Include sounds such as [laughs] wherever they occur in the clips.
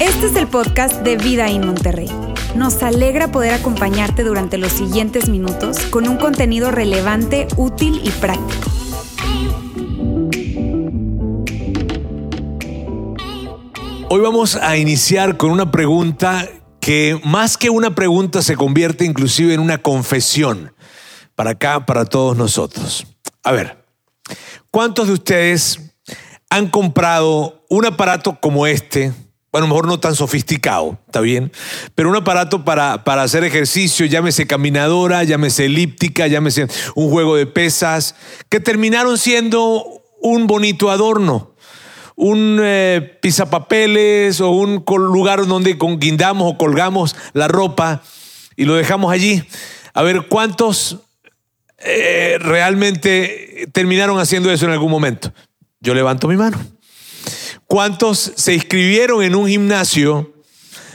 Este es el podcast de Vida en Monterrey. Nos alegra poder acompañarte durante los siguientes minutos con un contenido relevante, útil y práctico. Hoy vamos a iniciar con una pregunta que más que una pregunta se convierte inclusive en una confesión para acá, para todos nosotros. A ver, ¿cuántos de ustedes han comprado un aparato como este? Bueno, mejor no tan sofisticado, ¿está bien? Pero un aparato para, para hacer ejercicio, llámese caminadora, llámese elíptica, llámese un juego de pesas, que terminaron siendo un bonito adorno un eh, pisapapeles o un lugar donde guindamos o colgamos la ropa y lo dejamos allí. A ver cuántos eh, realmente terminaron haciendo eso en algún momento. Yo levanto mi mano. ¿Cuántos se inscribieron en un gimnasio?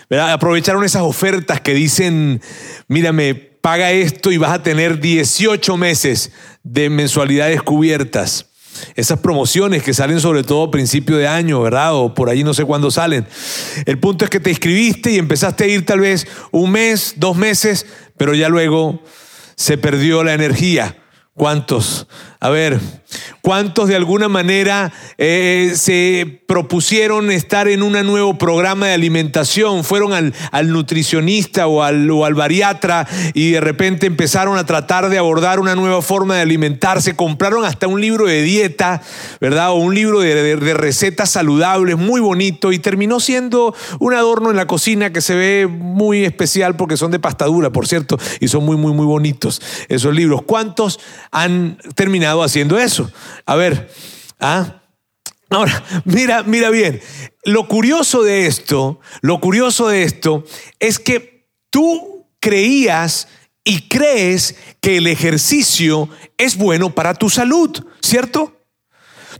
Aprovecharon esas ofertas que dicen, mírame, paga esto y vas a tener 18 meses de mensualidades cubiertas. Esas promociones que salen sobre todo a principio de año, ¿verdad? O por ahí no sé cuándo salen. El punto es que te inscribiste y empezaste a ir tal vez un mes, dos meses, pero ya luego se perdió la energía. ¿Cuántos? A ver, ¿cuántos de alguna manera eh, se propusieron estar en un nuevo programa de alimentación? Fueron al, nutricionista o al, o al, bariatra y de repente empezaron a tratar de abordar una nueva forma de alimentarse. Compraron hasta un libro de dieta, ¿verdad? O un libro de, de recetas saludables, muy bonito, y terminó siendo un adorno en la cocina que se ve muy especial porque son de pastadura, por cierto, y son muy, muy, muy bonitos esos libros. ¿Cuántos han terminado haciendo eso? A ver, ¿ah? Ahora, mira, mira bien, lo curioso de esto, lo curioso de esto es que tú creías y crees que el ejercicio es bueno para tu salud, ¿cierto?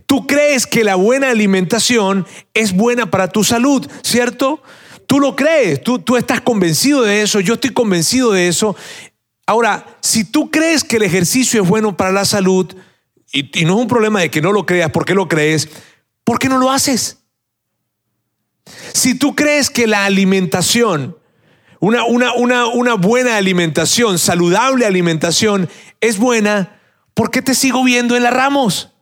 Tú crees que la buena alimentación es buena para tu salud, ¿cierto? Tú lo crees, tú, tú estás convencido de eso, yo estoy convencido de eso. Ahora, si tú crees que el ejercicio es bueno para la salud, y, no es un problema de que no lo creas, ¿por qué lo crees? ¿Por qué no lo haces? Si tú crees que la alimentación, una, una, buena alimentación, saludable alimentación, es buena, ¿por qué te sigo viendo en la Ramos?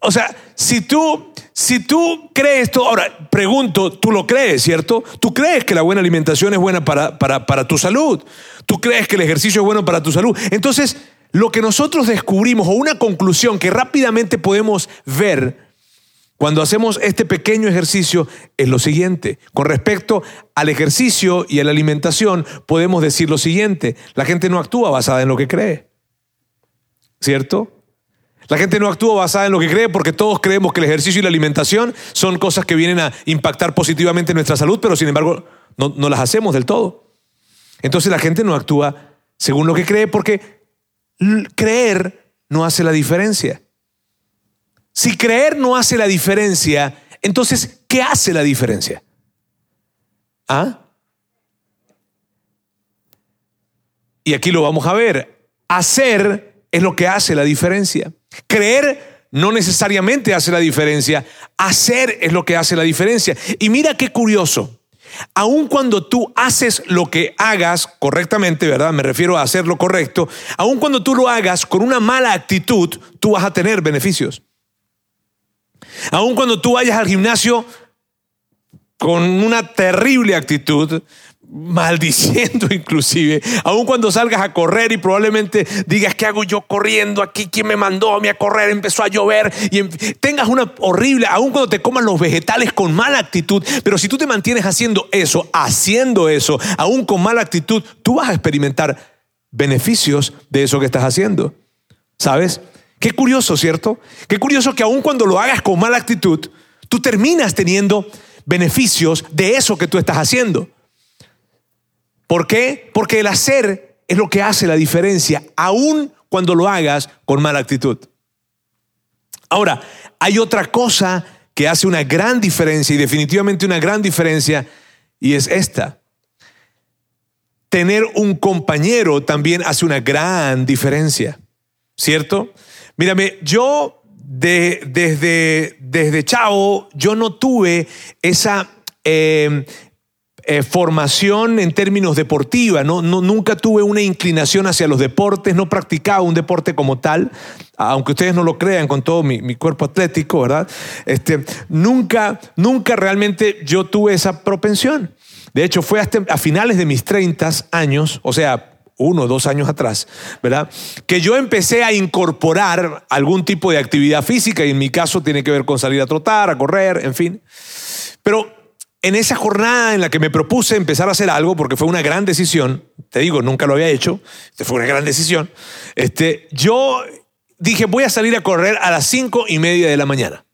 O sea, si tú, si tú crees esto, ahora pregunto, tú lo crees, ¿cierto? Tú crees que la buena alimentación es buena para, para, para tu salud. Tú crees que el ejercicio es bueno para tu salud. Entonces, lo que nosotros descubrimos o una conclusión que rápidamente podemos ver cuando hacemos este pequeño ejercicio es lo siguiente. Con respecto al ejercicio y a la alimentación, podemos decir lo siguiente. La gente no actúa basada en lo que cree. ¿Cierto? La gente no actúa basada en lo que cree porque todos creemos que el ejercicio y la alimentación son cosas que vienen a impactar positivamente nuestra salud, pero sin embargo no, no las hacemos del todo. Entonces la gente no actúa según lo que cree porque creer no hace la diferencia. Si creer no hace la diferencia, entonces, ¿qué hace la diferencia? ¿Ah? Y aquí lo vamos a ver. Hacer es lo que hace la diferencia. Creer no necesariamente hace la diferencia. Hacer es lo que hace la diferencia. Y mira qué curioso. Aun cuando tú haces lo que hagas correctamente, ¿verdad? Me refiero a hacer lo correcto. Aun cuando tú lo hagas con una mala actitud, tú vas a tener beneficios. Aun cuando tú vayas al gimnasio con una terrible actitud, maldiciendo [laughs] inclusive, aun cuando salgas a correr y probablemente digas, ¿qué hago yo corriendo aquí? ¿Quién me mandó a mí a correr? Empezó a llover y tengas una horrible, aun cuando te comas los vegetales con mala actitud, pero si tú te mantienes haciendo eso, haciendo eso, aún con mala actitud, tú vas a experimentar beneficios de eso que estás haciendo. ¿Sabes? Qué curioso, ¿cierto? Qué curioso que aun cuando lo hagas con mala actitud, tú terminas teniendo beneficios de eso que tú estás haciendo. ¿Por qué? Porque el hacer es lo que hace la diferencia, aun cuando lo hagas con mala actitud. Ahora, hay otra cosa que hace una gran diferencia y definitivamente una gran diferencia y es esta. Tener un compañero también hace una gran diferencia, ¿cierto? Mírame, yo de, desde, desde chavo, yo no tuve esa eh, eh, formación en términos deportiva, ¿no? nunca tuve una inclinación hacia los deportes, no practicaba un deporte como tal, aunque ustedes no lo crean con todo mi, cuerpo atlético, ¿verdad? Este, nunca, nunca realmente yo tuve esa propensión. De hecho, fue hasta a finales de mis 30 años, o sea, uno o dos años atrás, ¿verdad? Que yo empecé a incorporar algún tipo de actividad física y en mi caso tiene que ver con salir a trotar, a correr, en fin. Pero en esa jornada en la que me propuse empezar a hacer algo, porque fue una gran decisión, te digo, nunca lo había hecho, fue una gran decisión, este, yo dije, voy a salir a correr a las cinco y media de la mañana.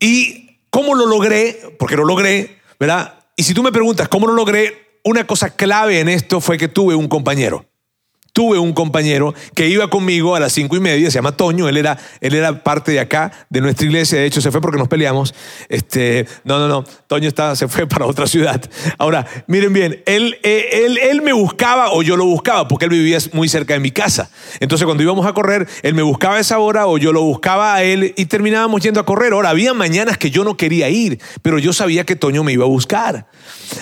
¿Y cómo lo logré? Porque lo logré, ¿verdad? Y si tú me preguntas cómo lo logré, una cosa clave en esto fue que tuve un compañero tuve un compañero que iba conmigo a las cinco y media, se llama Toño, él era, él era parte de acá, de nuestra iglesia, de hecho se fue porque nos peleamos. Este, no, no, no, Toño estaba, se fue [laughs] para otra ciudad. Ahora, miren bien, él, eh, él, él me buscaba o yo lo buscaba, porque él vivía muy cerca de mi casa. Entonces cuando íbamos a correr, él me buscaba a esa hora o yo lo buscaba a él y terminábamos yendo a correr. Ahora, había mañanas que yo no quería ir, pero yo sabía que Toño me iba a buscar.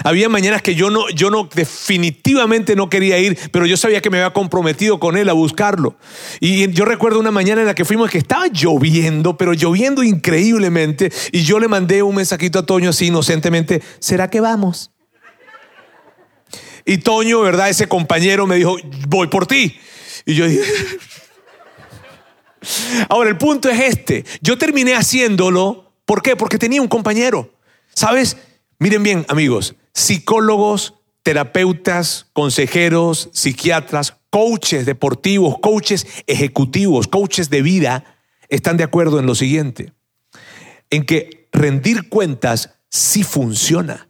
Había mañanas que yo no, yo no, definitivamente no quería ir, pero yo sabía que me iba a comprometido con él a buscarlo. Y yo recuerdo una mañana en la que fuimos que estaba lloviendo, pero lloviendo increíblemente, y yo le mandé un mensajito a Toño así inocentemente, ¿será que vamos? Y Toño, ¿verdad? Ese compañero me dijo, voy por ti. Y yo dije... [laughs] Ahora, el punto es este. Yo terminé haciéndolo. ¿Por qué? Porque tenía un compañero. ¿Sabes? Miren bien, amigos. Psicólogos, terapeutas, consejeros, psiquiatras, coaches deportivos, coaches ejecutivos, coaches de vida, están de acuerdo en lo siguiente, en que rendir cuentas sí funciona.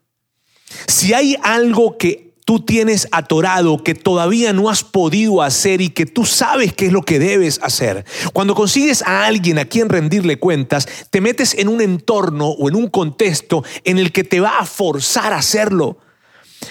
Si hay algo que tú tienes atorado, que todavía no has podido hacer y que tú sabes qué es lo que debes hacer, cuando consigues a alguien a quien rendirle cuentas, te metes en un entorno o en un contexto en el que te va a forzar a hacerlo.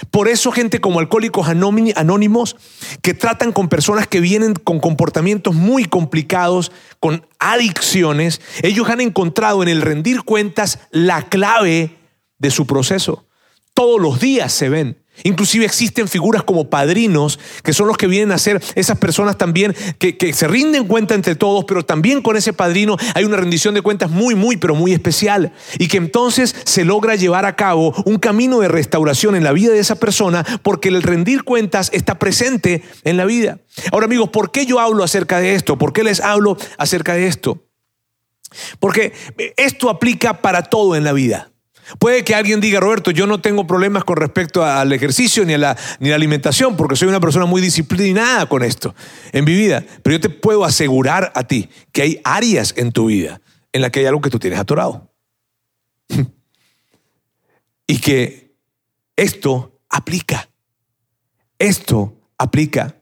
Por eso gente como alcohólicos anónimos que tratan con personas que vienen con comportamientos muy complicados, con adicciones, ellos han encontrado en el rendir cuentas la clave de su proceso. Todos los días se ven. Inclusive existen figuras como padrinos, que son los que vienen a ser esas personas también que, que, se rinden cuenta entre todos, pero también con ese padrino hay una rendición de cuentas muy, muy, pero muy especial. Y que entonces se logra llevar a cabo un camino de restauración en la vida de esa persona porque el rendir cuentas está presente en la vida. Ahora amigos, ¿por qué yo hablo acerca de esto? ¿Por qué les hablo acerca de esto? Porque esto aplica para todo en la vida. Puede que alguien diga, Roberto, yo no tengo problemas con respecto al ejercicio ni a la, ni la alimentación, porque soy una persona muy disciplinada con esto en mi vida. Pero yo te puedo asegurar a ti que hay áreas en tu vida en las que hay algo que tú tienes atorado. [laughs] y que esto aplica. Esto aplica.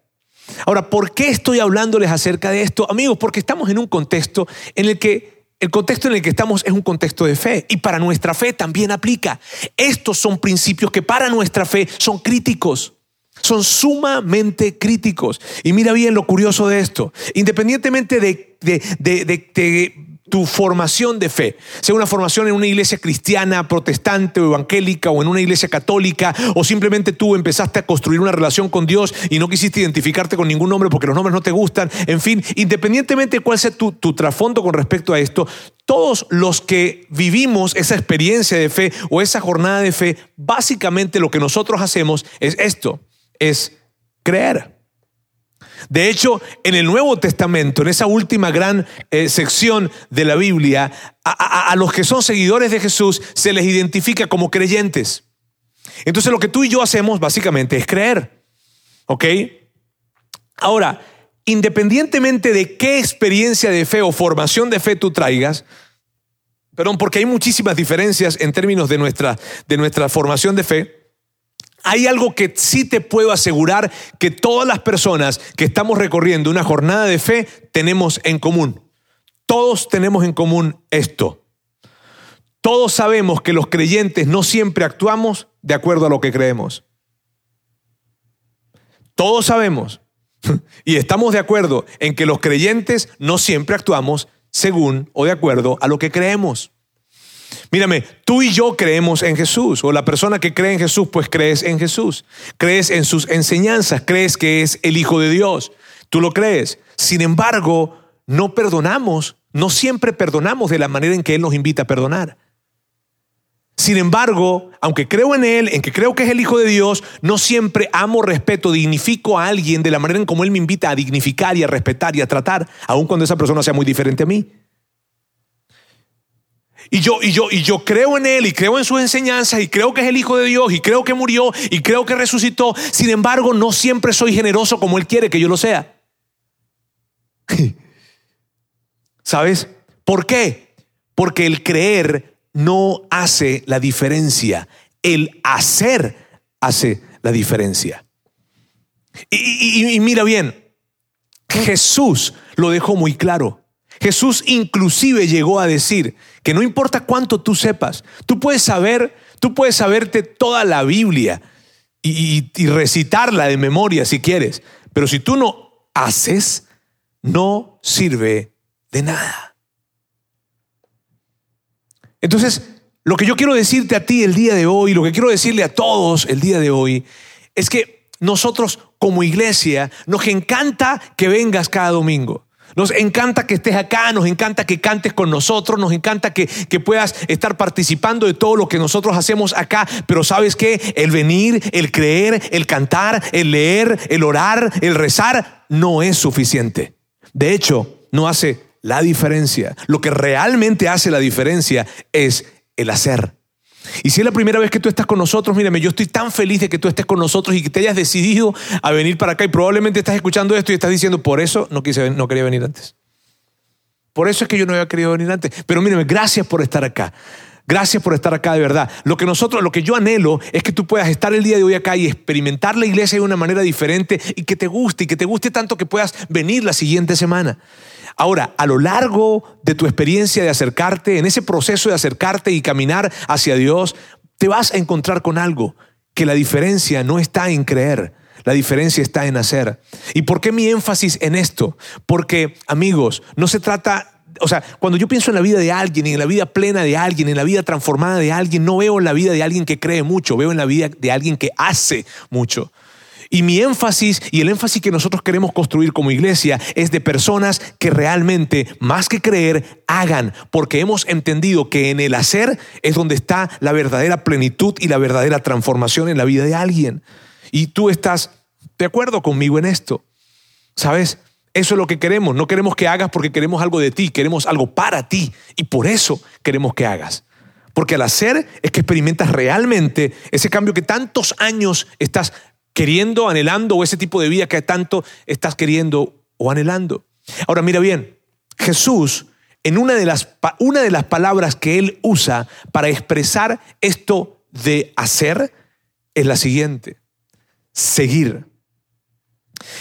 Ahora, ¿por qué estoy hablándoles acerca de esto? Amigos, porque estamos en un contexto en el que el contexto en el que estamos es un contexto de fe y para nuestra fe también aplica. Estos son principios que para nuestra fe son críticos. Son sumamente críticos. Y mira bien lo curioso de esto. Independientemente de, de, de, de tu formación de fe, sea una formación en una iglesia cristiana, protestante o evangélica o en una iglesia católica, o simplemente tú empezaste a construir una relación con Dios y no quisiste identificarte con ningún nombre porque los nombres no te gustan, en fin, independientemente de cuál sea tu, tu trasfondo con respecto a esto, todos los que vivimos esa experiencia de fe o esa jornada de fe, básicamente lo que nosotros hacemos es esto, es creer. De hecho, en el Nuevo Testamento, en esa última gran eh, sección de la Biblia, a, a los que son seguidores de Jesús se les identifica como creyentes. Entonces lo que tú y yo hacemos básicamente es creer. ¿Ok? Ahora, independientemente de qué experiencia de fe o formación de fe tú traigas, perdón, porque hay muchísimas diferencias en términos de nuestra, de nuestra formación de fe, hay algo que sí te puedo asegurar que todas las personas que estamos recorriendo una jornada de fe tenemos en común. Todos tenemos en común esto. Todos sabemos que los creyentes no siempre actuamos de acuerdo a lo que creemos. Todos sabemos [laughs] Y estamos de acuerdo en que los creyentes no siempre actuamos según o de acuerdo a lo que creemos. Mírame, tú y yo creemos en Jesús, o la persona que cree en Jesús, pues crees en Jesús, crees en sus enseñanzas, crees que es el Hijo de Dios, tú lo crees. Sin embargo, no perdonamos, no siempre perdonamos de la manera en que Él nos invita a perdonar. Sin embargo, aunque creo en Él, en que creo que es el Hijo de Dios, no siempre amo, respeto, dignifico a alguien de la manera en como Él me invita a dignificar y a respetar y a tratar, aun cuando esa persona sea muy diferente a mí. Y yo, y yo, y yo creo en Él y creo en sus enseñanzas y creo que es el Hijo de Dios y creo que murió y creo que resucitó. Sin embargo, no siempre soy generoso como Él quiere que yo lo sea. [laughs] ¿Sabes? ¿Por qué? Porque el creer no hace la diferencia. El hacer hace la diferencia. Y, mira bien, Jesús lo dejó muy claro. Jesús inclusive llegó a decir que no importa cuánto tú sepas, tú puedes saber, tú puedes saberte toda la Biblia y, y recitarla de memoria si quieres, pero si tú no haces, no sirve de nada. Entonces, lo que yo quiero decirte a ti el día de hoy, lo que quiero decirle a todos el día de hoy, es que nosotros como iglesia nos encanta que vengas cada domingo. Nos encanta que estés acá, nos encanta que cantes con nosotros, nos encanta que, que, puedas estar participando de todo lo que nosotros hacemos acá, pero sabes que el venir, el creer, el cantar, el leer, el orar, el rezar, no es suficiente. De hecho, no hace la diferencia. Lo que realmente hace la diferencia es el hacer. Y si es la primera vez que tú estás con nosotros, mírame, yo estoy tan feliz de que tú estés con nosotros y que te hayas decidido a venir para acá y probablemente estás escuchando esto y estás diciendo, por eso no, quise, no quería venir antes. Por eso es que yo no había querido venir antes. Pero mírame, gracias por estar acá. Gracias por estar acá de verdad. Lo que nosotros, lo que yo anhelo es que tú puedas estar el día de hoy acá y experimentar la iglesia de una manera diferente y que te guste y que te guste tanto que puedas venir la siguiente semana. Ahora, a lo largo de tu experiencia de acercarte, en ese proceso de acercarte y caminar hacia Dios, te vas a encontrar con algo, que la diferencia no está en creer, la diferencia está en hacer. ¿Y por qué mi énfasis en esto? Porque, amigos, no se trata o sea, cuando yo pienso en la vida de alguien, en la vida plena de alguien, en la vida transformada de alguien, no veo en la vida de alguien que cree mucho, veo en la vida de alguien que hace mucho. Y mi énfasis y el énfasis que nosotros queremos construir como iglesia es de personas que realmente, más que creer, hagan, porque hemos entendido que en el hacer es donde está la verdadera plenitud y la verdadera transformación en la vida de alguien. Y tú estás de acuerdo conmigo en esto. ¿Sabes? Eso es lo que queremos. No queremos que hagas porque queremos algo de ti, queremos algo para ti. Y por eso queremos que hagas. Porque al hacer es que experimentas realmente ese cambio que tantos años estás queriendo, anhelando, o ese tipo de vida que tanto estás queriendo o anhelando. Ahora mira bien, Jesús, en una de las, una de las palabras que él usa para expresar esto de hacer, es la siguiente, seguir.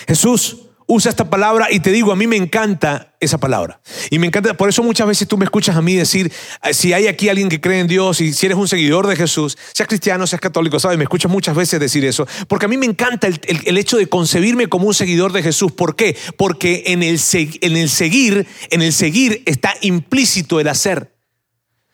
Jesús usa esta palabra y te digo, a mí me encanta esa palabra. Y me encanta, por eso muchas veces tú me escuchas a mí decir, eh, si hay aquí alguien que cree en Dios y si eres un seguidor de Jesús, seas cristiano, seas católico, ¿sabes? Me escuchas muchas veces decir eso. Porque a mí me encanta el, el, hecho de concebirme como un seguidor de Jesús. ¿Por qué? Porque en el, en el seguir, en el seguir está implícito el hacer.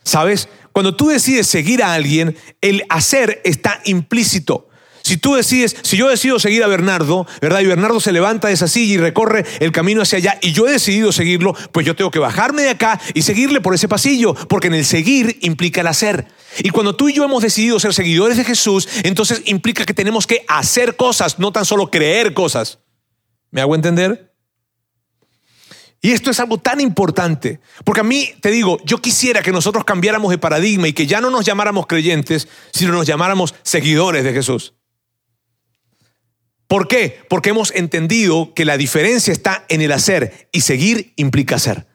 ¿Sabes? Cuando tú decides seguir a alguien, el hacer está implícito. Si tú decides, si yo decido seguir a Bernardo, ¿verdad? Y Bernardo se levanta de esa silla y recorre el camino hacia allá y yo he decidido seguirlo, pues yo tengo que bajarme de acá y seguirle por ese pasillo, porque en el seguir implica el hacer. Y cuando tú y yo hemos decidido ser seguidores de Jesús, entonces implica que tenemos que hacer cosas, no tan solo creer cosas. ¿Me hago entender? Y esto es algo tan importante, porque a mí te digo, yo quisiera que nosotros cambiáramos de paradigma y que ya no nos llamáramos creyentes, sino nos llamáramos seguidores de Jesús. ¿Por qué? Porque hemos entendido que la diferencia está en el hacer y seguir implica hacer.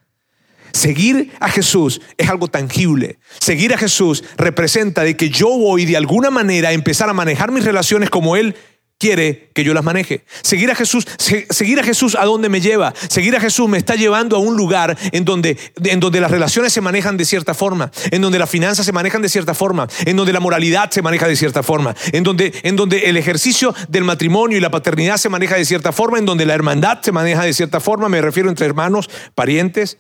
Seguir a Jesús es algo tangible. Seguir a Jesús representa de que yo voy de alguna manera a empezar a manejar mis relaciones como Él quiere que yo las maneje. Seguir a Jesús, seguir a Jesús a donde me lleva. Seguir a Jesús me está llevando a un lugar en donde, en donde las relaciones se manejan de cierta forma, en donde las finanzas se manejan de cierta forma, en donde la moralidad se maneja de cierta forma, en donde, en donde el ejercicio del matrimonio y la paternidad se maneja de cierta forma, en donde la hermandad se maneja de cierta forma, me refiero entre hermanos, parientes.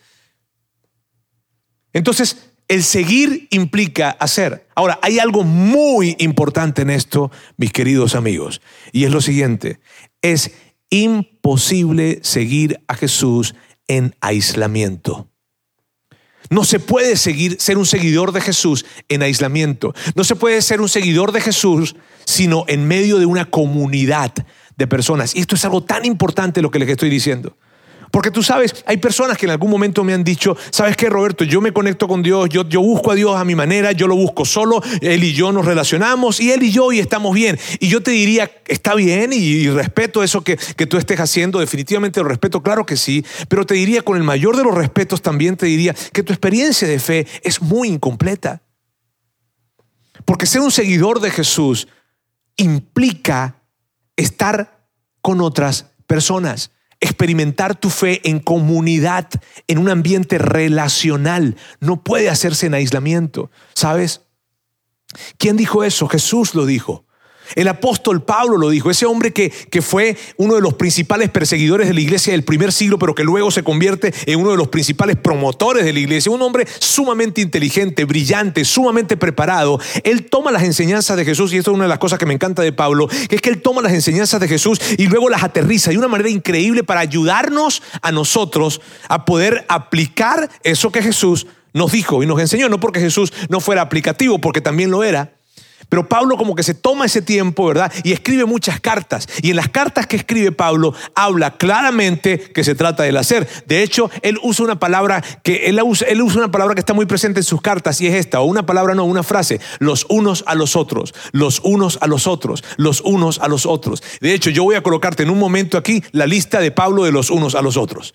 Entonces, el seguir implica hacer. Ahora, hay algo muy importante en esto, mis queridos amigos, y es lo siguiente. Es imposible seguir a Jesús en aislamiento. No se puede seguir, ser un seguidor de Jesús en aislamiento. No se puede ser un seguidor de Jesús sino en medio de una comunidad de personas. Y esto es algo tan importante lo que les estoy diciendo. Porque tú sabes, hay personas que en algún momento me han dicho, ¿sabes qué, Roberto? Yo me conecto con Dios, yo, yo busco a Dios a mi manera, yo lo busco solo, Él y yo nos relacionamos y Él y yo y estamos bien. Y yo te diría, está bien y, respeto eso que, que tú estés haciendo, definitivamente lo respeto, claro que sí, pero te diría, con el mayor de los respetos también te diría que tu experiencia de fe es muy incompleta. Porque ser un seguidor de Jesús implica estar con otras personas experimentar tu fe en comunidad, en un ambiente relacional. No puede hacerse en aislamiento, ¿sabes? ¿Quién dijo eso? Jesús lo dijo. El apóstol Pablo lo dijo, ese hombre que, que, fue uno de los principales perseguidores de la iglesia del primer siglo, pero que luego se convierte en uno de los principales promotores de la iglesia, un hombre sumamente inteligente, brillante, sumamente preparado. Él toma las enseñanzas de Jesús, y esto es una de las cosas que me encanta de Pablo, que es que él toma las enseñanzas de Jesús y luego las aterriza de una manera increíble para ayudarnos a nosotros a poder aplicar eso que Jesús nos dijo y nos enseñó, no porque Jesús no fuera aplicativo, porque también lo era, pero Pablo como que se toma ese tiempo, ¿verdad? Y escribe muchas cartas. Y en las cartas que escribe Pablo habla claramente que se trata del hacer. De hecho, él usa una palabra que él usa, él usa una palabra que está muy presente en sus cartas y es esta, o una palabra no, una frase, los unos a los otros, los unos a los otros, los unos a los otros. De hecho, yo voy a colocarte en un momento aquí la lista de Pablo de los unos a los otros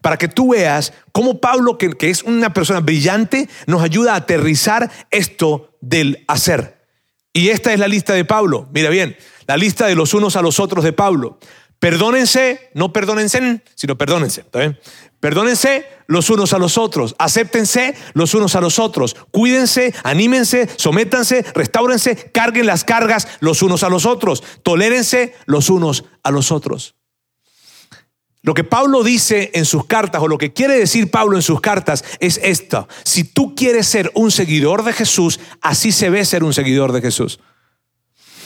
para que tú veas cómo Pablo, que, que, es una persona brillante, nos ayuda a aterrizar esto del hacer. Y esta es la lista de Pablo. Mira bien, la lista de los unos a los otros de Pablo. Perdónense, no perdónense, sino perdónense. ¿está? Perdónense los unos a los otros, acéptense los unos a los otros, cuídense, anímense, sométanse, restáurense, carguen las cargas los unos a los otros, tolérense los unos a los otros. Lo que Pablo dice en sus cartas, o lo que quiere decir Pablo en sus cartas, es esto. Si tú quieres ser un seguidor de Jesús, así se ve ser un seguidor de Jesús.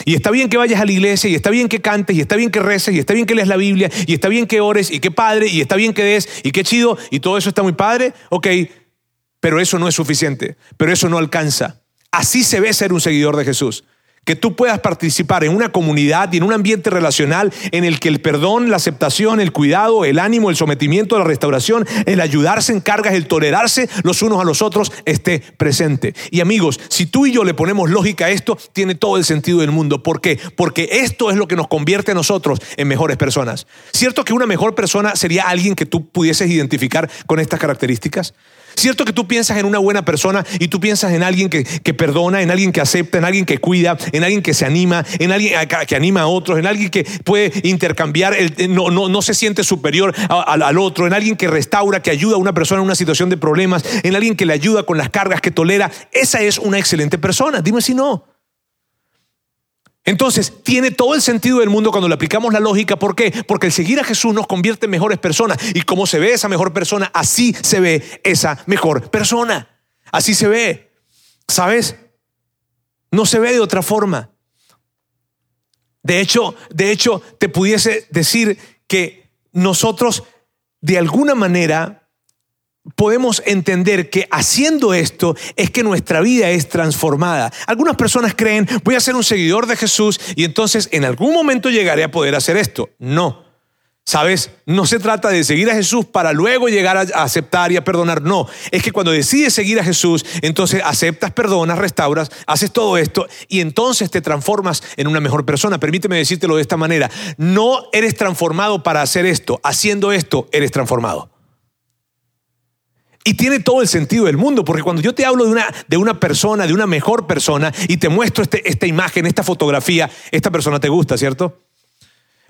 Y está bien que vayas a la iglesia, y está bien que cantes, y está bien que reces, y está bien que leas la Biblia, y está bien que ores, y qué padre, y está bien que des, y qué chido, y todo eso está muy padre, ok, pero eso no es suficiente, pero eso no alcanza. Así se ve ser un seguidor de Jesús que tú puedas participar en una comunidad y en un ambiente relacional en el que el perdón, la aceptación, el cuidado, el ánimo, el sometimiento, la restauración, el ayudarse en cargas, el tolerarse los unos a los otros esté presente. Y amigos, si tú y yo le ponemos lógica a esto, tiene todo el sentido del mundo. ¿Por qué? Porque esto es lo que nos convierte a nosotros en mejores personas. ¿Cierto que una mejor persona sería alguien que tú pudieses identificar con estas características? Cierto que tú piensas en una buena persona y tú piensas en alguien que, perdona, en alguien que acepta, en alguien que cuida, en alguien que se anima, en alguien que anima a otros, en alguien que puede intercambiar, no, no, no se siente superior al otro, en alguien que restaura, que ayuda a una persona en una situación de problemas, en alguien que le ayuda con las cargas, que tolera. Esa es una excelente persona. Dime si no. Entonces, tiene todo el sentido del mundo cuando le aplicamos la lógica. ¿Por qué? Porque el seguir a Jesús nos convierte en mejores personas. Y como se ve esa mejor persona, así se ve esa mejor persona. Así se ve. ¿Sabes? No se ve de otra forma. De hecho, de hecho, te pudiese decir que nosotros, de alguna manera, podemos entender que haciendo esto es que nuestra vida es transformada. Algunas personas creen, voy a ser un seguidor de Jesús y entonces en algún momento llegaré a poder hacer esto. No. ¿Sabes? No se trata de seguir a Jesús para luego llegar a aceptar y a perdonar. No, es que cuando decides seguir a Jesús, entonces aceptas, perdonas, restauras, haces todo esto y entonces te transformas en una mejor persona. Permíteme decírtelo de esta manera. No eres transformado para hacer esto. Haciendo esto, eres transformado. Y tiene todo el sentido del mundo, porque cuando yo te hablo de una, de una persona, de una mejor persona, y te muestro este, esta imagen, esta fotografía, esta persona te gusta, ¿cierto?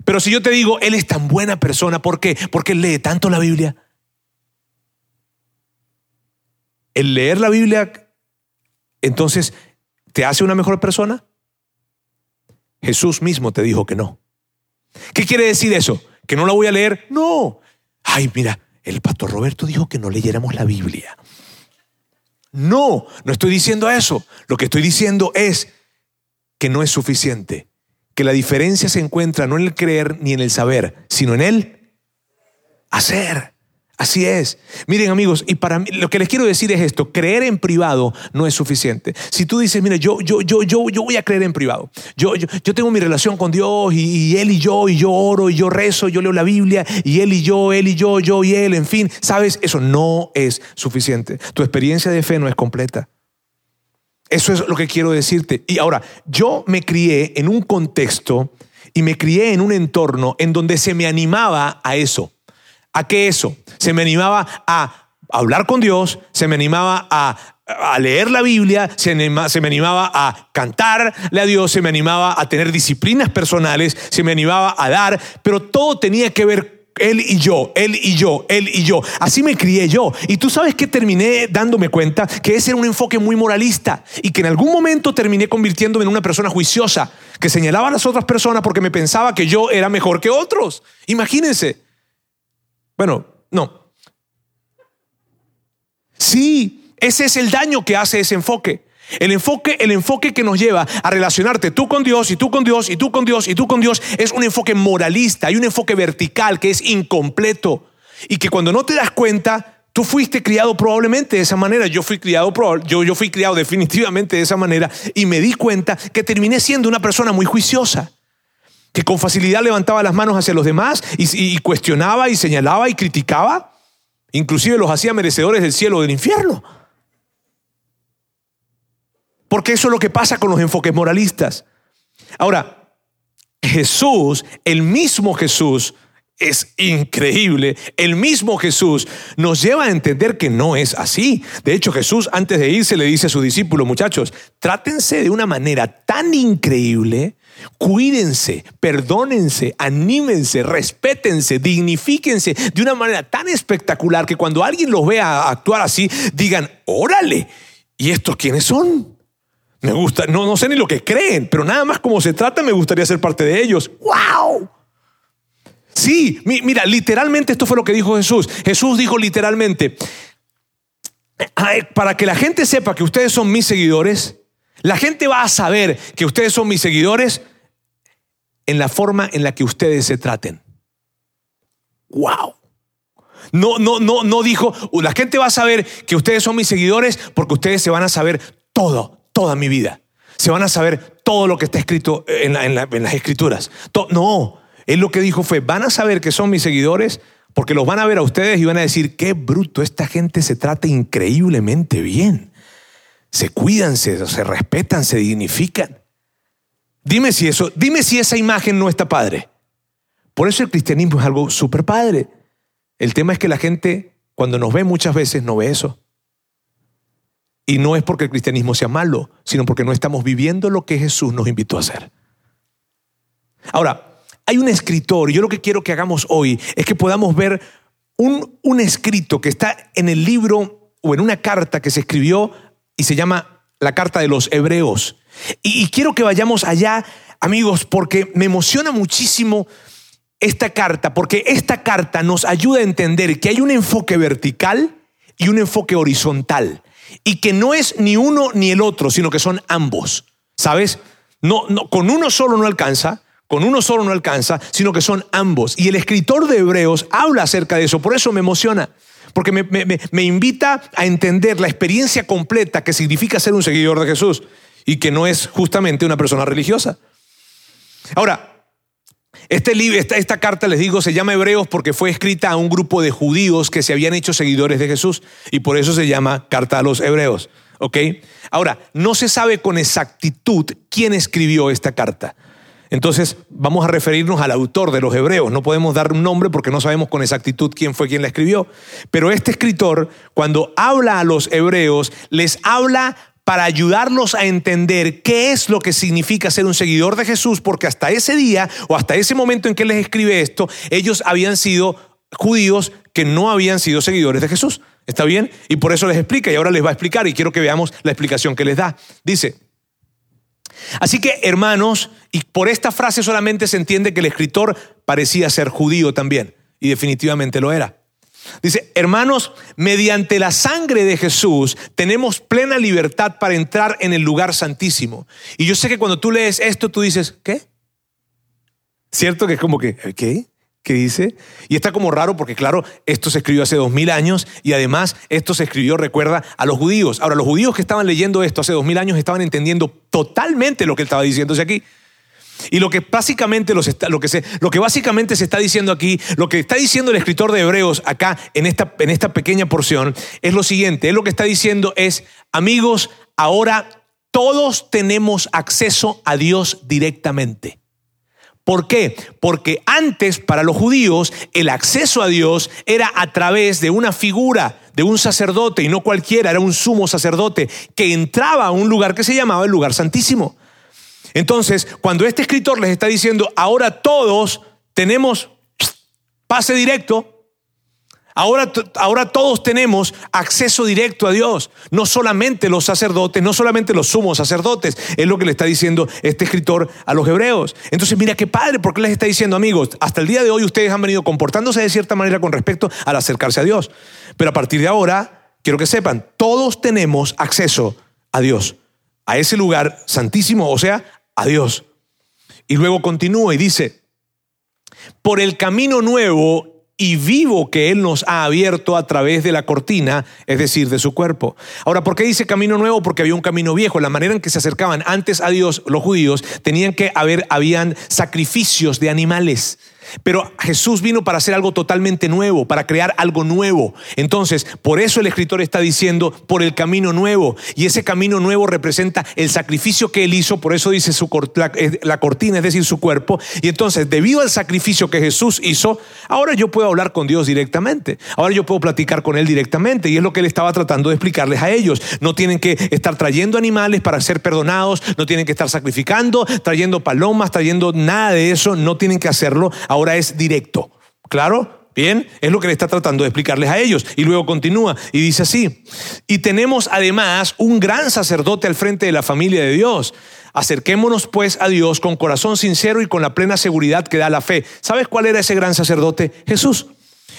Pero si yo te digo, él es tan buena persona, ¿por qué? Porque él lee tanto la Biblia. El leer la Biblia, entonces, ¿te hace una mejor persona? Jesús mismo te dijo que no. ¿Qué quiere decir eso? ¿Que no la voy a leer? No. Ay, mira, el pastor Roberto dijo que no leyéramos la Biblia. No, no estoy diciendo eso. Lo que estoy diciendo es que no es suficiente. Que la diferencia se encuentra no en el creer ni en el saber, sino en el hacer. Así es. Miren amigos, y para mí lo que les quiero decir es esto, creer en privado no es suficiente. Si tú dices, mira, yo, yo, yo, yo, yo voy a creer en privado. Yo, yo, yo tengo mi relación con Dios y, Él y yo, y yo oro y yo rezo, yo leo la Biblia y Él y yo, Él y yo, yo y Él, en fin, sabes, eso no es suficiente. Tu experiencia de fe no es completa. Eso es lo que quiero decirte. Y ahora, yo me crié en un contexto y me crié en un entorno en donde se me animaba a eso. ¿A qué eso? Se me animaba a hablar con Dios, se me animaba a, leer la Biblia, se, se, me animaba a cantarle a Dios, se me animaba a tener disciplinas personales, se me animaba a dar, pero todo tenía que ver él y yo, él y yo, él y yo. Así me crié yo. Y tú sabes que terminé dándome cuenta que ese era un enfoque muy moralista y que en algún momento terminé convirtiéndome en una persona juiciosa, que señalaba a las otras personas porque me pensaba que yo era mejor que otros. Imagínense. Bueno, no. Sí, ese es el daño que hace ese enfoque. El enfoque, el enfoque que nos lleva a relacionarte tú con Dios y tú con Dios y tú con Dios y tú con Dios es un enfoque moralista, hay un enfoque vertical que es incompleto y que cuando no te das cuenta, tú fuiste criado probablemente de esa manera, yo fui criado yo, yo fui criado definitivamente de esa manera y me di cuenta que terminé siendo una persona muy juiciosa que con facilidad levantaba las manos hacia los demás y, cuestionaba y señalaba y criticaba, inclusive los hacía merecedores del cielo o del infierno. Porque eso es lo que pasa con los enfoques moralistas. Ahora, Jesús, el mismo Jesús, es increíble. El mismo Jesús nos lleva a entender que no es así. De hecho, Jesús antes de irse le dice a sus discípulos, muchachos, trátense de una manera tan increíble Cuídense, perdónense, anímense, respétense, dignifíquense de una manera tan espectacular que cuando alguien los vea actuar así, digan, órale, ¿y estos quiénes son? Me gusta, no, no sé ni lo que creen, pero nada más como se trata, me gustaría ser parte de ellos. ¡Wow! Sí, mira, literalmente esto fue lo que dijo Jesús. Jesús dijo literalmente, para que la gente sepa que ustedes son mis seguidores, la gente va a saber que ustedes son mis seguidores en la forma en la que ustedes se traten. ¡Wow! No, no, no, no dijo, la gente va a saber que ustedes son mis seguidores porque ustedes se van a saber todo, toda mi vida. Se van a saber todo lo que está escrito en, las escrituras. no, él lo que dijo fue, van a saber que son mis seguidores porque los van a ver a ustedes y van a decir, qué bruto, esta gente se trata increíblemente bien se cuidan, se, respetan, se dignifican. Dime si eso, dime si esa imagen no está padre. Por eso el cristianismo es algo súper padre. El tema es que la gente, cuando nos ve muchas veces, no ve eso. Y no es porque el cristianismo sea malo, sino porque no estamos viviendo lo que Jesús nos invitó a hacer. Ahora, hay un escritor, y yo lo que quiero que hagamos hoy es que podamos ver un, un escrito que está en el libro o en una carta que se escribió y se llama la carta de los hebreos. Y, quiero que vayamos allá, amigos, porque me emociona muchísimo esta carta, porque esta carta nos ayuda a entender que hay un enfoque vertical y un enfoque horizontal, y que no es ni uno ni el otro, sino que son ambos. ¿Sabes? No, no, con uno solo no alcanza, con uno solo no alcanza, sino que son ambos. Y el escritor de Hebreos habla acerca de eso, por eso me emociona porque me, invita a entender la experiencia completa que significa ser un seguidor de Jesús y que no es justamente una persona religiosa. Ahora, este libro, esta, esta, carta, les digo, se llama Hebreos porque fue escrita a un grupo de judíos que se habían hecho seguidores de Jesús y por eso se llama Carta a los Hebreos. ¿Ok? Ahora, no se sabe con exactitud quién escribió esta carta. Entonces vamos a referirnos al autor de los Hebreos. No podemos dar un nombre porque no sabemos con exactitud quién fue quien la escribió. Pero este escritor, cuando habla a los Hebreos, les habla para ayudarlos a entender qué es lo que significa ser un seguidor de Jesús, porque hasta ese día o hasta ese momento en que les escribe esto, ellos habían sido judíos que no habían sido seguidores de Jesús. ¿Está bien? Y por eso les explica y ahora les va a explicar y quiero que veamos la explicación que les da. Dice, así que hermanos, y por esta frase solamente se entiende que el escritor parecía ser judío también, y definitivamente lo era. Dice, hermanos, mediante la sangre de Jesús tenemos plena libertad para entrar en el lugar santísimo. Y yo sé que cuando tú lees esto, tú dices, ¿qué? ¿Cierto? Que es como que, ¿qué? ¿Qué dice? Y está como raro porque, claro, esto se escribió hace dos mil años y además esto se escribió, recuerda, a los judíos. Ahora, los judíos que estaban leyendo esto hace dos mil años estaban entendiendo totalmente lo que él estaba diciéndose aquí. Y lo que básicamente lo, que se, lo que básicamente se está diciendo aquí, lo que está diciendo el escritor de Hebreos acá en esta, en esta pequeña porción, es lo siguiente. Él lo que está diciendo es, amigos, ahora todos tenemos acceso a Dios directamente. ¿Por qué? Porque antes para los judíos el acceso a Dios era a través de una figura, de un sacerdote, y no cualquiera, era un sumo sacerdote, que entraba a un lugar que se llamaba el lugar santísimo. Entonces, cuando este escritor les está diciendo, ahora todos tenemos pase directo, Ahora, ahora, todos tenemos acceso directo a Dios, no solamente los sacerdotes, no solamente los sumos sacerdotes, es lo que le está diciendo este escritor a los hebreos. Entonces mira qué padre, porque les está diciendo amigos, hasta el día de hoy ustedes han venido comportándose de cierta manera con respecto al acercarse a Dios, pero a partir de ahora, quiero que sepan, todos tenemos acceso a Dios, a ese lugar santísimo, o sea, a Dios. Y luego continúa y dice, por el camino nuevo y vivo que Él nos ha abierto a través de la cortina, es decir, de su cuerpo. Ahora, ¿por qué dice camino nuevo? Porque había un camino viejo. La manera en que se acercaban antes a Dios los judíos tenían que haber, habían sacrificios de animales. Pero Jesús vino para hacer algo totalmente nuevo, para crear algo nuevo. Entonces, por eso el escritor está diciendo por el camino nuevo. Y ese camino nuevo representa el sacrificio que él hizo, por eso dice su, la, la cortina, es decir, su cuerpo. Y entonces, debido al sacrificio que Jesús hizo, ahora yo puedo hablar con Dios directamente. Ahora yo puedo platicar con Él directamente. Y es lo que Él estaba tratando de explicarles a ellos. No tienen que estar trayendo animales para ser perdonados, no tienen que estar sacrificando, trayendo palomas, trayendo nada de eso, no tienen que hacerlo. Ahora ahora es directo. ¿Claro? Bien, es lo que le está tratando de explicarles a ellos. Y luego continúa y dice así, y tenemos además un gran sacerdote al frente de la familia de Dios. Acerquémonos pues a Dios con corazón sincero y con la plena seguridad que da la fe. ¿Sabes cuál era ese gran sacerdote? Jesús.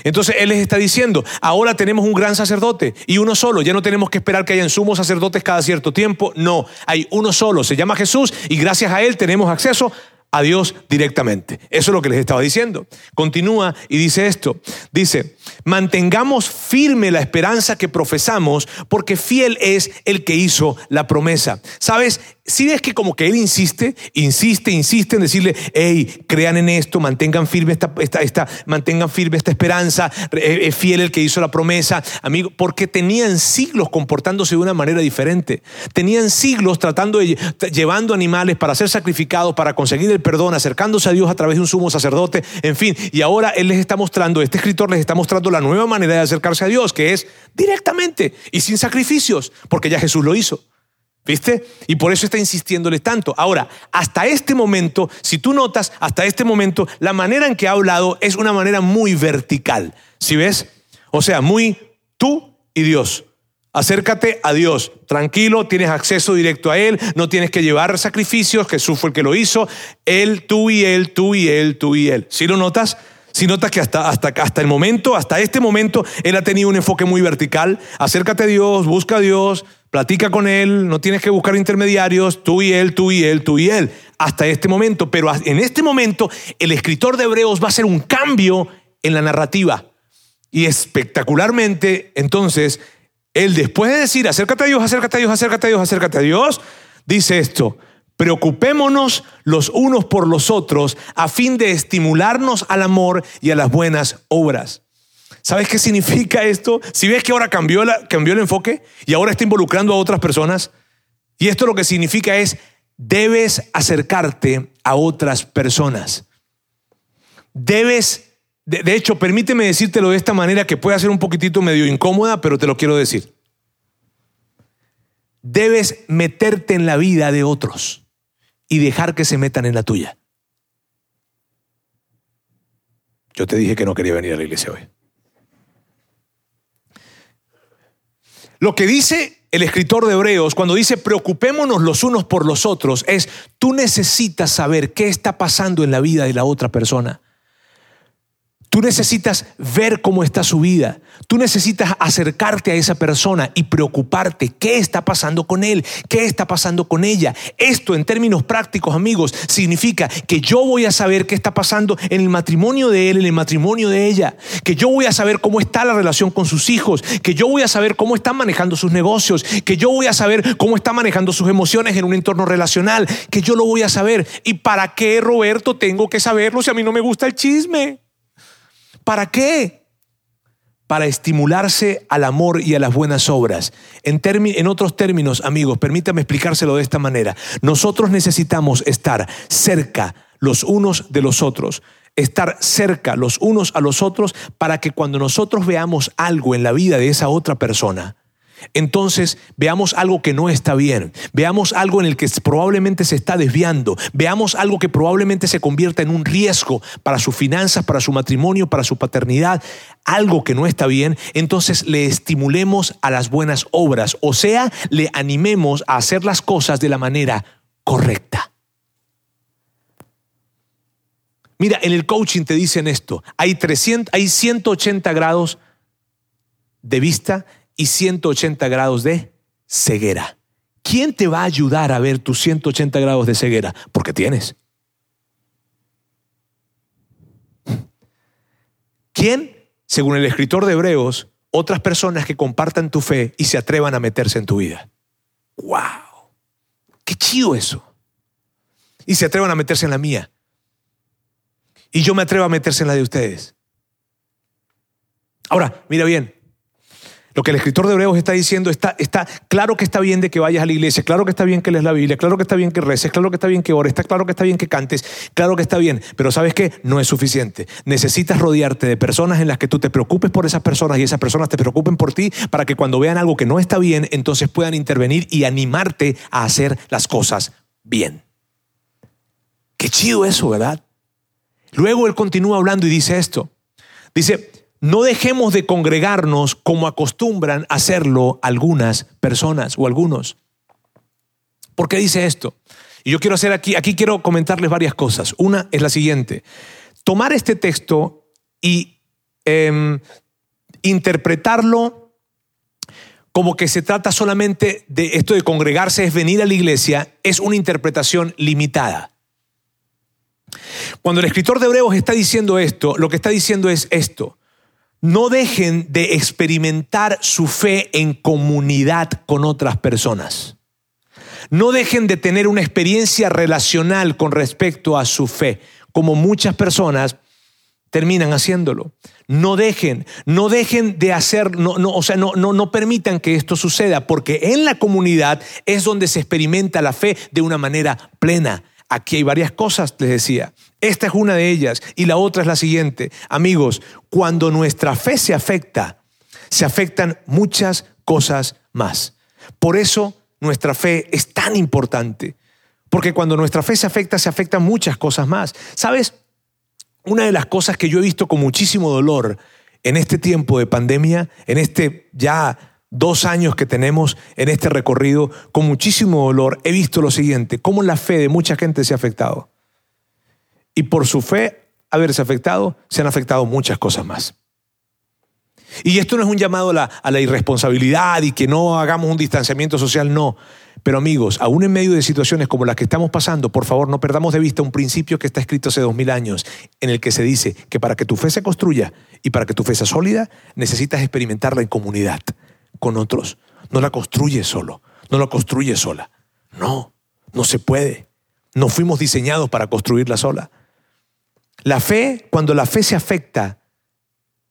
Entonces Él les está diciendo, ahora tenemos un gran sacerdote y uno solo, ya no tenemos que esperar que hayan sumos sacerdotes cada cierto tiempo, no, hay uno solo, se llama Jesús y gracias a Él tenemos acceso a Dios directamente. Eso es lo que les estaba diciendo. Continúa y dice esto. Dice, mantengamos firme la esperanza que profesamos porque fiel es el que hizo la promesa. ¿Sabes? Si ves que como que él insiste, insiste, insiste en decirle, hey, crean en esto, mantengan firme esta, esta, mantengan firme esta esperanza, es fiel el que hizo la promesa, amigo, porque tenían siglos comportándose de una manera diferente. Tenían siglos tratando de, llevando animales para ser sacrificados, para conseguir el perdón, acercándose a Dios a través de un sumo sacerdote, en fin. Y ahora Él les está mostrando, este escritor les está mostrando la nueva manera de acercarse a Dios, que es directamente y sin sacrificios, porque ya Jesús lo hizo. ¿Viste? Y por eso está insistiéndole tanto. Ahora, hasta este momento, si tú notas, hasta este momento, la manera en que ha hablado es una manera muy vertical. ¿Sí ves? O sea, muy tú y Dios. Acércate a Dios, tranquilo, tienes acceso directo a Él, no tienes que llevar sacrificios, Jesús fue el que lo hizo, Él, tú y Él, tú y Él, tú y Él. ¿Sí lo notas? Si notas que hasta, hasta, hasta el momento, hasta este momento, Él ha tenido un enfoque muy vertical, acércate a Dios, busca a Dios, platica con Él, no tienes que buscar intermediarios, tú y Él, tú y Él, tú y Él, hasta este momento. Pero en este momento el escritor de Hebreos va a hacer un cambio en la narrativa. Y espectacularmente, entonces, él después de decir, acércate a Dios, acércate a Dios, acércate a Dios, acércate a Dios, dice esto, preocupémonos los unos por los otros a fin de estimularnos al amor y a las buenas obras. ¿Sabes qué significa esto? Si ves que ahora cambió, el enfoque y ahora está involucrando a otras personas, y esto lo que significa es debes acercarte a otras personas. Debes, de, de, hecho, permíteme decírtelo de esta manera que puede ser un poquitito medio incómoda, pero te lo quiero decir. Debes meterte en la vida de otros y dejar que se metan en la tuya. Yo te dije que no quería venir a la iglesia hoy. Lo que dice el escritor de Hebreos cuando dice preocupémonos los unos por los otros es tú necesitas saber qué está pasando en la vida de la otra persona. Tú necesitas ver cómo está su vida. Tú necesitas acercarte a esa persona y preocuparte qué está pasando con él, qué está pasando con ella. Esto en términos prácticos, amigos, significa que yo voy a saber qué está pasando en el matrimonio de él, en el matrimonio de ella, que yo voy a saber cómo está la relación con sus hijos, que yo voy a saber cómo están manejando sus negocios, que yo voy a saber cómo está manejando sus emociones en un entorno relacional, que yo lo voy a saber. ¿Y para qué, Roberto, tengo que saberlo si a mí no me gusta el chisme? ¿Para qué? Para estimularse al amor y a las buenas obras. En, en, otros términos, amigos, permítame explicárselo de esta manera. Nosotros necesitamos estar cerca los unos de los otros, estar cerca los unos a los otros para que cuando nosotros veamos algo en la vida de esa otra persona, entonces veamos algo que no está bien, veamos algo en el que probablemente se está desviando, veamos algo que probablemente se convierta en un riesgo para sus finanzas, para su matrimonio, para su paternidad, algo que no está bien, entonces le estimulemos a las buenas obras, o sea, le animemos a hacer las cosas de la manera correcta. Mira, en el coaching te dicen esto, hay, 300, hay 180 grados de vista y 180 grados de ceguera. ¿Quién te va a ayudar a ver tus 180 grados de ceguera? Porque tienes. ¿Quién? Según el escritor de Hebreos, otras personas que compartan tu fe y se atrevan a meterse en tu vida. ¡Wow! ¡Qué chido eso! Y se atrevan a meterse en la mía. Y yo me atrevo a meterse en la de ustedes. Ahora, mira bien, lo que el escritor de Hebreos está diciendo está, está claro que está bien de que vayas a la iglesia, claro que está bien que lees la Biblia, claro que está bien que reces, claro que está bien que ores, está claro que está bien que cantes, claro que está bien, pero ¿sabes qué? No es suficiente. Necesitas rodearte de personas en las que tú te preocupes por esas personas y esas personas te preocupen por ti para que cuando vean algo que no está bien, entonces puedan intervenir y animarte a hacer las cosas bien. Qué chido eso, ¿verdad? Luego él continúa hablando y dice esto. Dice, no dejemos de congregarnos como acostumbran hacerlo algunas personas o algunos. ¿Por qué dice esto? Y yo quiero hacer aquí, aquí quiero comentarles varias cosas. Una es la siguiente. Tomar este texto y em, interpretarlo como que se trata solamente de esto de congregarse, es venir a la iglesia, es una interpretación limitada. Cuando el escritor de Hebreos está diciendo esto, lo que está diciendo es esto no dejen de experimentar su fe en comunidad con otras personas. No dejen de tener una experiencia relacional con respecto a su fe, como muchas personas terminan haciéndolo. No dejen, no dejen de hacer, no, no, o sea, no, no, no permitan que esto suceda, porque en la comunidad es donde se experimenta la fe de una manera plena. Aquí hay varias cosas, les decía. Esta es una de ellas y la otra es la siguiente. Amigos, cuando nuestra fe se afecta, se afectan muchas cosas más. Por eso nuestra fe es tan importante. Porque cuando nuestra fe se afecta, se afectan muchas cosas más. ¿Sabes? Una de las cosas que yo he visto con muchísimo dolor en este tiempo de pandemia, en este ya dos años que tenemos en este recorrido, con muchísimo dolor, he visto lo siguiente, cómo la fe de mucha gente se ha afectado. Y por su fe haberse afectado, se han afectado muchas cosas más. Y esto no es un llamado a la, irresponsabilidad y que no hagamos un distanciamiento social, no. Pero amigos, aún en medio de situaciones como las que estamos pasando, por favor, no perdamos de vista un principio que está escrito hace dos mil años, en el que se dice que para que tu fe se construya y para que tu fe sea sólida, necesitas experimentarla en comunidad con otros. No la construye solo, no la construye sola. No, no se puede. No fuimos diseñados para construirla sola. La fe, cuando la fe se afecta,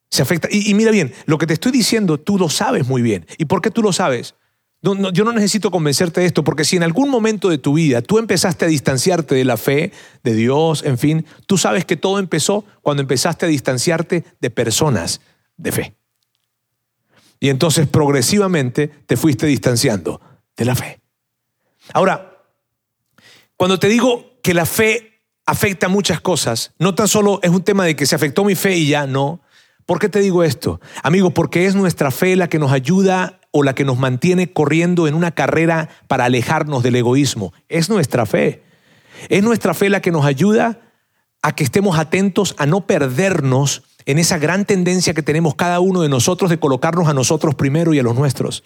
se afecta. Y, mira bien, lo que te estoy diciendo, tú lo sabes muy bien. ¿Y por qué tú lo sabes? yo no necesito convencerte de esto, porque si en algún momento de tu vida tú empezaste a distanciarte de la fe, de Dios, en fin, tú sabes que todo empezó cuando empezaste a distanciarte de personas de fe. Y entonces progresivamente te fuiste distanciando de la fe. Ahora, cuando te digo que la fe afecta muchas cosas, no tan solo es un tema de que se afectó mi fe y ya, no. ¿Por qué te digo esto? Amigo, porque es nuestra fe la que nos ayuda o la que nos mantiene corriendo en una carrera para alejarnos del egoísmo. Es nuestra fe. Es nuestra fe la que nos ayuda a que estemos atentos a no perdernos en esa gran tendencia que tenemos cada uno de nosotros de colocarnos a nosotros primero y a los nuestros.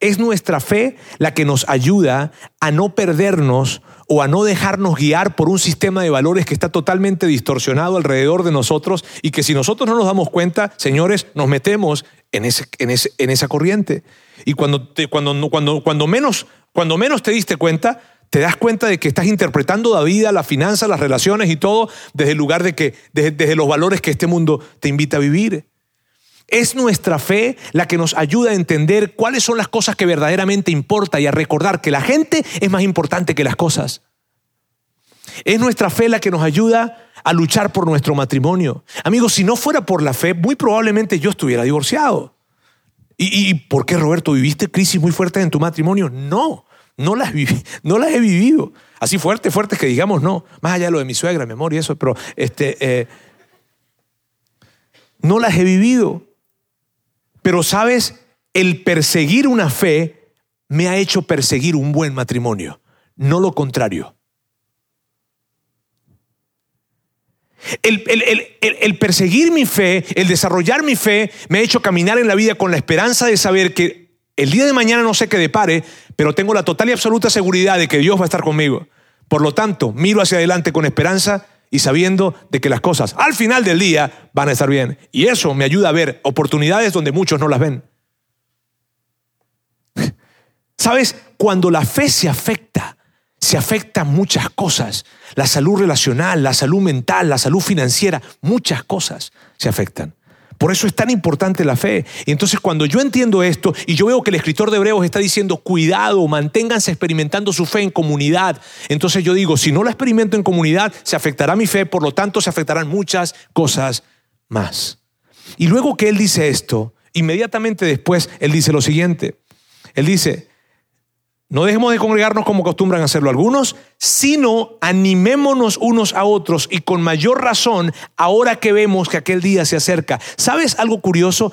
Es nuestra fe la que nos ayuda a no perdernos o a no dejarnos guiar por un sistema de valores que está totalmente distorsionado alrededor de nosotros y que si nosotros no nos damos cuenta, señores, nos metemos en, esa corriente. Y cuando menos te diste cuenta, te das cuenta de que estás interpretando la vida, la finanza, las relaciones y todo desde el lugar de que, desde, los valores que este mundo te invita a vivir. Es nuestra fe la que nos ayuda a entender cuáles son las cosas que verdaderamente importan y a recordar que la gente es más importante que las cosas. Es nuestra fe la que nos ayuda a luchar por nuestro matrimonio. Amigos, si no fuera por la fe, muy probablemente yo estuviera divorciado. ¿Y, por qué, Roberto, viviste crisis muy fuertes en tu matrimonio? No, no las, [laughs] no las he vivido. Así fuertes, fuertes que digamos, no. Más allá de lo de mi suegra, mi amor y eso, pero este, eh, no las he vivido. Pero sabes, el perseguir una fe me ha hecho perseguir un buen matrimonio, no lo contrario. El, perseguir mi fe, el desarrollar mi fe, me ha hecho caminar en la vida con la esperanza de saber que el día de mañana no sé qué depare, pero tengo la total y absoluta seguridad de que Dios va a estar conmigo. Por lo tanto, miro hacia adelante con esperanza y sabiendo de que las cosas al final del día van a estar bien. Y eso me ayuda a ver oportunidades donde muchos no las ven. ¿Sabes? Cuando la fe se afecta, se afectan muchas cosas. La salud relacional, la salud mental, la salud financiera, muchas cosas se afectan. Por eso es tan importante la fe. Y entonces cuando yo entiendo esto y yo veo que el escritor de Hebreos está diciendo, cuidado, manténganse experimentando su fe en comunidad, entonces yo digo, si no la experimento en comunidad, se afectará mi fe, por lo tanto se afectarán muchas cosas más. Y luego que él dice esto, inmediatamente después él dice lo siguiente. Él dice, no dejemos de congregarnos como acostumbran hacerlo algunos, sino animémonos unos a otros y con mayor razón ahora que vemos que aquel día se acerca. ¿Sabes algo curioso?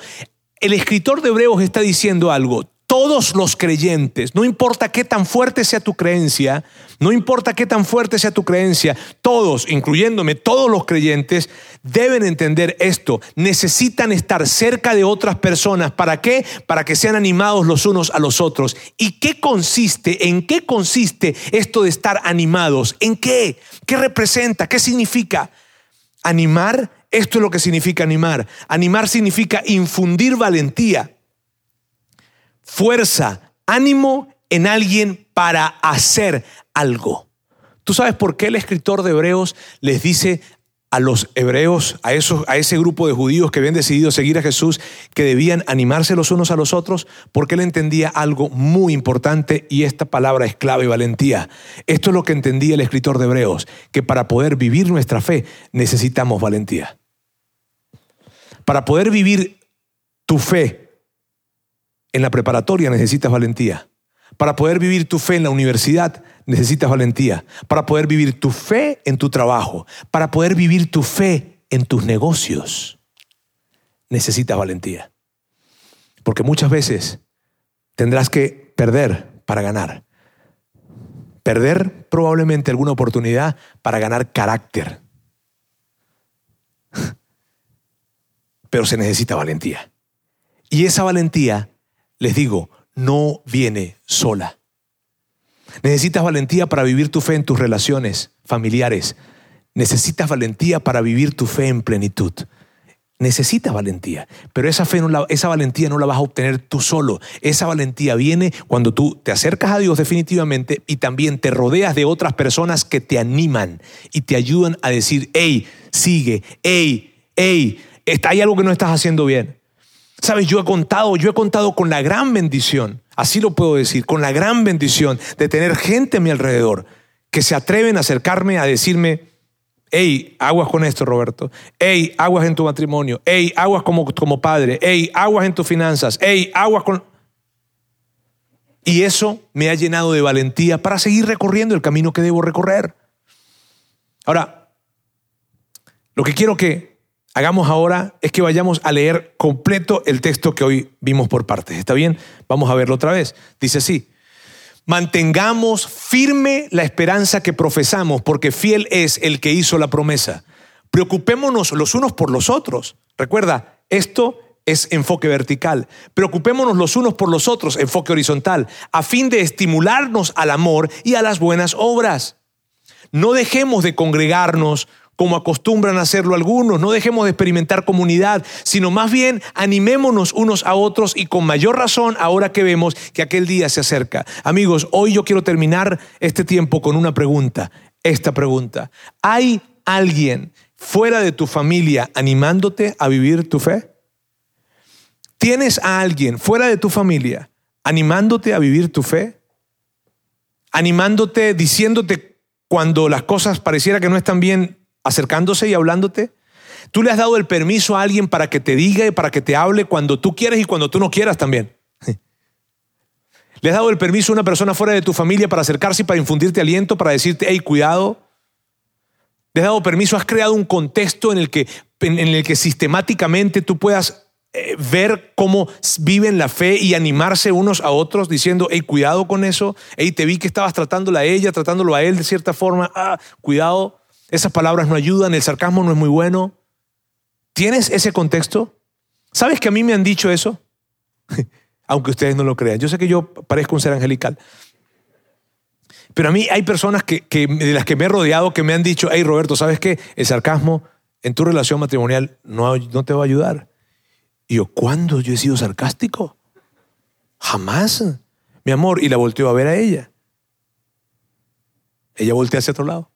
El escritor de Hebreos está diciendo algo todos los creyentes, no importa qué tan fuerte sea tu creencia, no importa qué tan fuerte sea tu creencia, todos, incluyéndome, todos los creyentes, deben entender esto. Necesitan estar cerca de otras personas. ¿Para qué? Para que sean animados los unos a los otros. ¿Y qué consiste? ¿En qué consiste esto de estar animados? ¿En qué? ¿Qué representa? ¿Qué significa? Animar, esto es lo que significa animar. Animar significa infundir valentía fuerza, ánimo en alguien para hacer algo. ¿Tú sabes por qué el escritor de Hebreos les dice a los hebreos, a, esos, a ese grupo de judíos que habían decidido seguir a Jesús, que debían animarse los unos a los otros? Porque él entendía algo muy importante y esta palabra es clave, valentía. Esto es lo que entendía el escritor de Hebreos, que para poder vivir nuestra fe necesitamos valentía. Para poder vivir tu fe en la preparatoria necesitas valentía. Para poder vivir tu fe en la universidad necesitas valentía. Para poder vivir tu fe en tu trabajo. Para poder vivir tu fe en tus negocios necesitas valentía. Porque muchas veces tendrás que perder para ganar. Perder probablemente alguna oportunidad para ganar carácter. [laughs] Pero se necesita valentía. Y esa valentía les digo, no viene sola. Necesitas valentía para vivir tu fe en tus relaciones familiares. Necesitas valentía para vivir tu fe en plenitud. Necesitas valentía, pero esa, fe no esa valentía no la vas a obtener tú solo. Esa valentía viene cuando tú te acercas a Dios definitivamente y también te rodeas de otras personas que te animan y te ayudan a decir, hey, sigue, hey, hey, hay algo que no estás haciendo bien. Sabes, yo he contado, yo he contado con la gran bendición así lo puedo decir, con la gran bendición de tener gente a mi alrededor que se atreven a acercarme a decirme, hey, aguas con esto, Roberto. Hey, aguas en tu matrimonio. Hey, aguas como, como padre. Hey, aguas en tus finanzas. Hey, aguas con... Y eso me ha llenado de valentía para seguir recorriendo el camino que debo recorrer. Ahora, lo que quiero que hagamos ahora es que vayamos a leer completo el texto que hoy vimos por partes. ¿Está bien? Vamos a verlo otra vez. Dice así. Mantengamos firme la esperanza que profesamos, porque fiel es el que hizo la promesa. Preocupémonos los unos por los otros. Recuerda, esto es enfoque vertical. Preocupémonos los unos por los otros, enfoque horizontal, a fin de estimularnos al amor y a las buenas obras. No dejemos de congregarnos como acostumbran a hacerlo algunos, no dejemos de experimentar comunidad, sino más bien animémonos unos a otros y con mayor razón ahora que vemos que aquel día se acerca. Amigos, hoy yo quiero terminar este tiempo con una pregunta, esta pregunta. ¿Hay alguien fuera de tu familia animándote a vivir tu fe? ¿Tienes a alguien fuera de tu familia animándote a vivir tu fe? Animándote, diciéndote cuando las cosas pareciera que no están bien, acercándose y hablándote. Tú le has dado el permiso a alguien para que te diga y para que te hable cuando tú quieres y cuando tú no quieras también. [laughs] Le has dado el permiso a una persona fuera de tu familia para acercarse y para infundirte aliento, para decirte, hey, cuidado. Le has dado permiso, has creado un contexto en el que, en el que sistemáticamente tú puedas eh, ver cómo viven la fe y animarse unos a otros diciendo, hey, cuidado con eso, hey, te vi que estabas tratándola a ella, tratándolo a él de cierta forma, ah, cuidado, esas palabras no ayudan, el sarcasmo no es muy bueno. ¿Tienes ese contexto? ¿Sabes que a mí me han dicho eso? [laughs] Aunque ustedes no lo crean. Yo sé que yo parezco un ser angelical. Pero a mí hay personas que, de las que me he rodeado que me han dicho, hey Roberto, ¿sabes qué? El sarcasmo en tu relación matrimonial no, no te va a ayudar. Y yo, ¿cuándo yo he sido sarcástico? Jamás. Mi amor, y la volteó a ver a ella. Ella voltea hacia otro lado.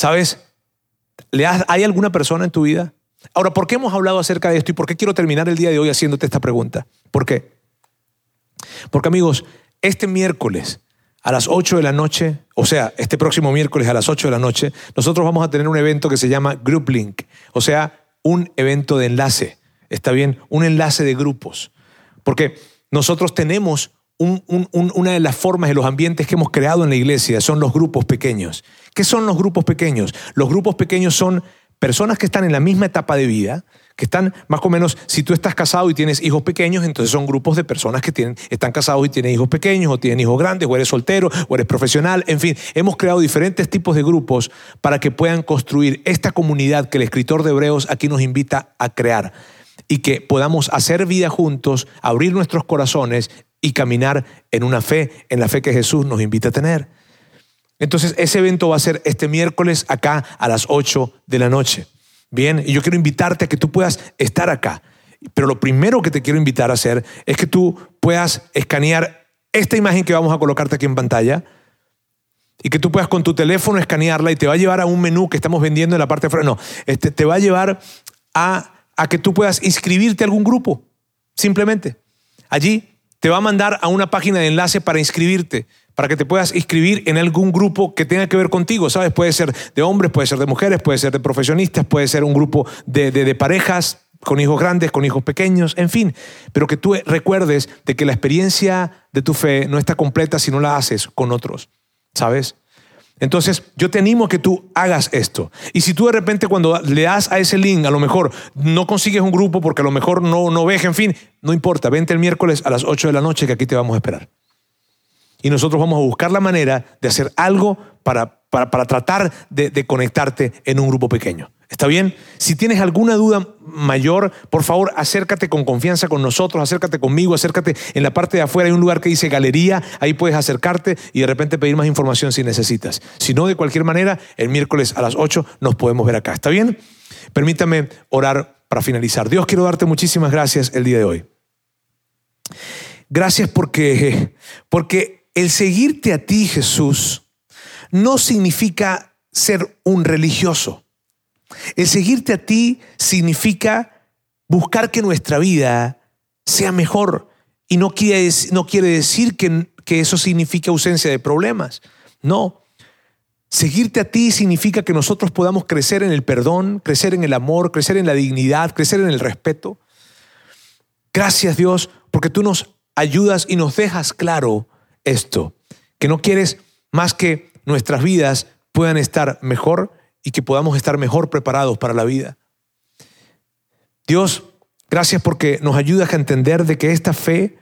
¿Sabes? ¿Hay alguna persona en tu vida? Ahora, ¿por qué hemos hablado acerca de esto y por qué quiero terminar el día de hoy haciéndote esta pregunta? ¿Por qué? Porque amigos, este miércoles a las 8 de la noche, o sea, este próximo miércoles a las 8 de la noche, nosotros vamos a tener un evento que se llama Group Link, o sea, un evento de enlace, está bien, un enlace de grupos, porque nosotros tenemos una de las formas de los ambientes que hemos creado en la iglesia, son los grupos pequeños. ¿Qué son los grupos pequeños? Los grupos pequeños son personas que están en la misma etapa de vida, que están más o menos, si tú estás casado y tienes hijos pequeños, entonces son grupos de personas que tienen, están casados y tienen hijos pequeños, o tienen hijos grandes, o eres soltero, o eres profesional, en fin, hemos creado diferentes tipos de grupos para que puedan construir esta comunidad que el escritor de Hebreos aquí nos invita a crear y que podamos hacer vida juntos, abrir nuestros corazones y caminar en una fe, en la fe que Jesús nos invita a tener. Entonces, ese evento va a ser este miércoles acá a las 8 de la noche. Bien, y yo quiero invitarte a que tú puedas estar acá. Pero lo primero que te quiero invitar a hacer es que tú puedas escanear esta imagen que vamos a colocarte aquí en pantalla y que tú puedas con tu teléfono escanearla y te va a llevar a un menú que estamos vendiendo en la parte de afuera. No, este, te va a llevar a, a que tú puedas inscribirte a algún grupo, simplemente. Allí te va a mandar a una página de enlace para inscribirte para que te puedas inscribir en algún grupo que tenga que ver contigo, ¿sabes? Puede ser de hombres, puede ser de mujeres, puede ser de profesionistas, puede ser un grupo de, de, parejas con hijos grandes, con hijos pequeños, en fin, pero que tú recuerdes de que la experiencia de tu fe no está completa si no la haces con otros, ¿sabes? Entonces, yo te animo a que tú hagas esto. Y si tú de repente cuando le das a ese link, a lo mejor no consigues un grupo porque a lo mejor no, no ves, en fin, no importa, vente el miércoles a las 8 de la noche que aquí te vamos a esperar. Y nosotros vamos a buscar la manera de hacer algo para, para, tratar de, de conectarte en un grupo pequeño. ¿Está bien? Si tienes alguna duda mayor, por favor, acércate con confianza con nosotros, acércate conmigo, acércate en la parte de afuera, hay un lugar que dice galería, ahí puedes acercarte y de repente pedir más información si necesitas. Si no, de cualquier manera, el miércoles a las 8 nos podemos ver acá. ¿Está bien? Permítame orar para finalizar. Dios, quiero darte muchísimas gracias el día de hoy. Gracias porque, porque el seguirte a ti, Jesús, no significa ser un religioso. El seguirte a ti significa buscar que nuestra vida sea mejor. Y no quiere, no quiere decir que, que eso signifique ausencia de problemas. No. Seguirte a ti significa que nosotros podamos crecer en el perdón, crecer en el amor, crecer en la dignidad, crecer en el respeto. Gracias Dios, porque tú nos ayudas y nos dejas claro esto, que no quieres más que nuestras vidas puedan estar mejor y que podamos estar mejor preparados para la vida. Dios, gracias porque nos ayudas a entender de que esta fe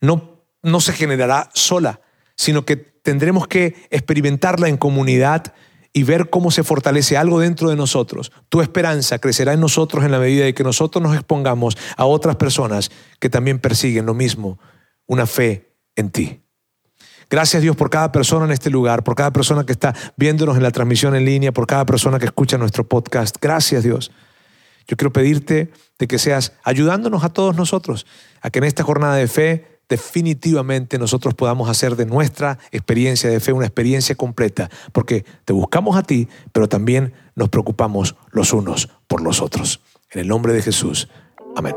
no, no se generará sola, sino que tendremos que experimentarla en comunidad y ver cómo se fortalece algo dentro de nosotros. Tu esperanza crecerá en nosotros en la medida de que nosotros nos expongamos a otras personas que también persiguen lo mismo, una fe en ti. Gracias Dios por cada persona en este lugar, por cada persona que está viéndonos en la transmisión en línea, por cada persona que escucha nuestro podcast. Gracias Dios. Yo quiero pedirte de que seas ayudándonos a todos nosotros a que en esta jornada de fe definitivamente nosotros podamos hacer de nuestra experiencia de fe una experiencia completa, porque te buscamos a ti, pero también nos preocupamos los unos por los otros. En el nombre de Jesús. Amén.